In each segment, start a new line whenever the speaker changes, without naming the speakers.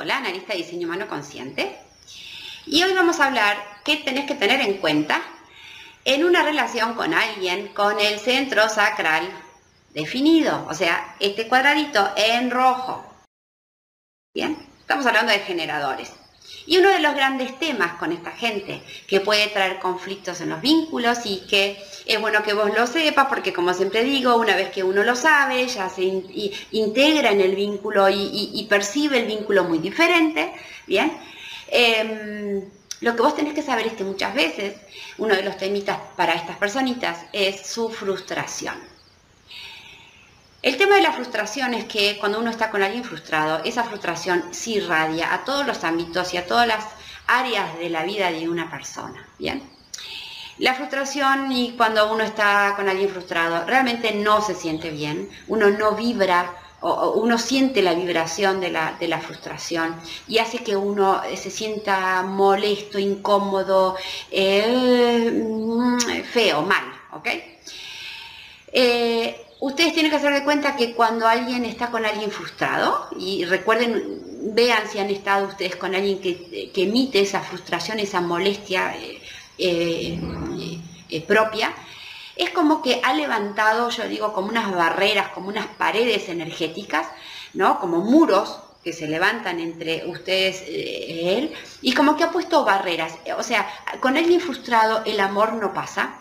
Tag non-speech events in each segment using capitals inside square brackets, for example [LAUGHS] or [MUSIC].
Bartola, analista de diseño humano consciente. Y hoy vamos a hablar qué tenés que tener en cuenta en una relación con alguien con el centro sacral definido, o sea, este cuadradito en rojo. Bien, estamos hablando de generadores. Y uno de los grandes temas con esta gente que puede traer conflictos en los vínculos y que es bueno que vos lo sepas porque como siempre digo, una vez que uno lo sabe, ya se integra en el vínculo y, percibe el vínculo muy diferente, ¿bien? Em, lo que vos tenés que saber es que muchas veces uno de los temitas para estas personitas es su frustración. El tema de la frustración es que cuando uno está con alguien frustrado, esa frustración se irradia a todos los ámbitos y a todas las áreas de la vida de una persona. Bien. La frustración y cuando uno está con alguien frustrado realmente no se siente bien, uno no vibra o, uno siente la vibración de la, frustración y hace que uno se sienta molesto, incómodo, eh, feo, mal, ¿ok? Eh, ustedes tienen que hacer de cuenta que cuando alguien está con alguien frustrado, y recuerden, vean si han estado ustedes con alguien que, emite esa frustración, esa molestia eh, eh, eh, propia, es como que ha levantado, yo digo, como unas barreras, como unas paredes energéticas, ¿no? Como muros que se levantan entre ustedes y él, y como que ha puesto barreras. O sea, con alguien frustrado el amor no pasa,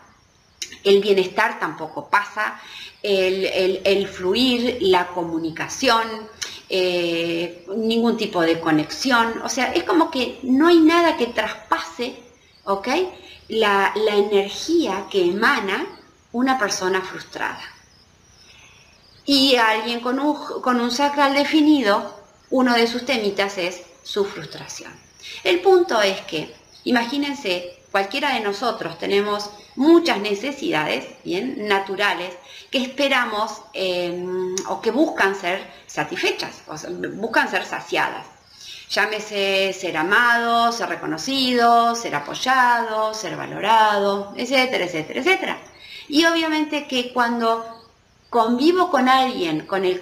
el bienestar tampoco pasa, el, fluir, la comunicación, eh, ningún tipo de conexión. O sea, es como que no hay nada que traspase, ¿ok? La, energía que emana una persona frustrada. Y alguien con un, con un sacral definido, uno de sus temitas es su frustración. El punto es que, imagínense, cualquiera de nosotros tenemos muchas necesidades, bien, naturales, que esperamos em, o que buscan ser satisfechas, o buscan ser saciadas. Llámese ser amado, ser reconocido, ser apoyado, ser valorado, etcétera, etcétera, etcétera. Y obviamente que cuando convivo con alguien con el,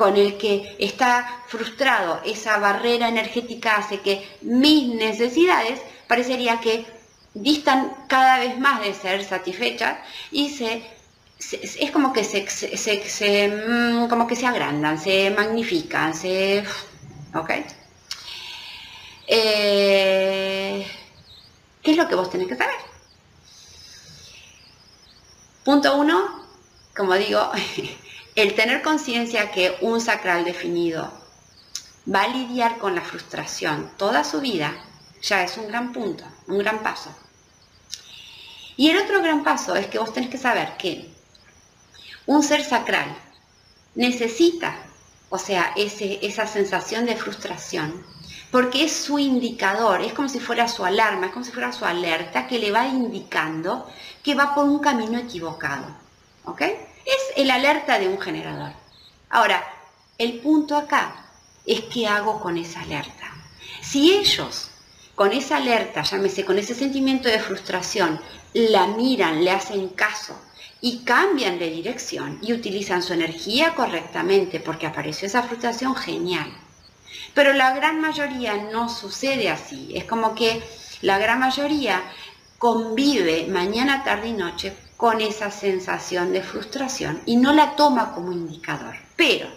con el que está frustrado, esa barrera energética hace que mis necesidades parecería que distan cada vez más de ser satisfechas y se, es como que se, mm, como que se agrandan, se magnifican, se... ¿Ok? Eh, ¿Qué es lo que vos tenés que saber? Punto uno, como digo, [LAUGHS] el tener conciencia que un sacral definido va a lidiar con la frustración toda su vida ya es un gran punto, un gran paso. Y el otro gran paso es que vos tenés que saber que un ser sacral necesita, o sea, ese, esa sensación de frustración, porque es su indicador, es como si fuera su alarma, es como si fuera su alerta que le va indicando que va por un camino equivocado. ¿Ok? El alerta de un generador. Ahora, el punto acá es qué hago con esa alerta. Si ellos con esa alerta, llámese, con ese sentimiento de frustración, la miran, le hacen caso y cambian de dirección y utilizan su energía correctamente porque apareció esa frustración, genial. Pero la gran mayoría no sucede así. Es como que la gran mayoría convive mañana, tarde y noche con esa sensación de frustración y no la toma como indicador. Pero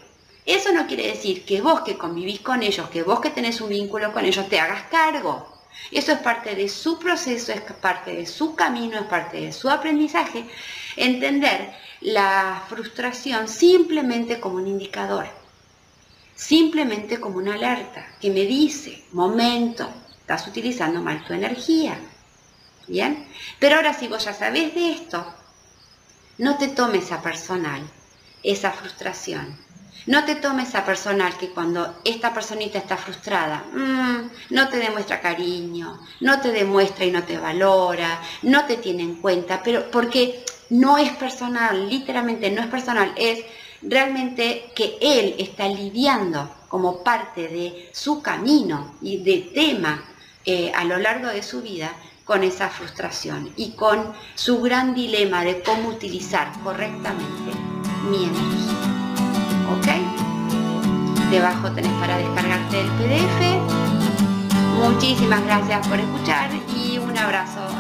eso no quiere decir que vos que convivís con ellos, que vos que tenés un vínculo con ellos, te hagas cargo. Eso es parte de su proceso, es parte de su camino, es parte de su aprendizaje. Entender la frustración simplemente como un indicador, simplemente como una alerta que me dice, momento, estás utilizando mal tu energía. ¿Bien? Pero ahora si vos ya sabés de esto, no te tomes a personal esa frustración. No te tomes a personal que cuando esta personita está frustrada, mm, no te demuestra cariño, no te demuestra y no te valora, no te tiene en cuenta, pero porque no es personal, literalmente no es personal, es realmente que él está lidiando como parte de su camino y de tema eh, a lo largo de su vida con esa frustración y con su gran dilema de cómo utilizar correctamente mi energía. ¿Ok? Debajo tenés para descargarte el PDF. Muchísimas gracias por escuchar y un abrazo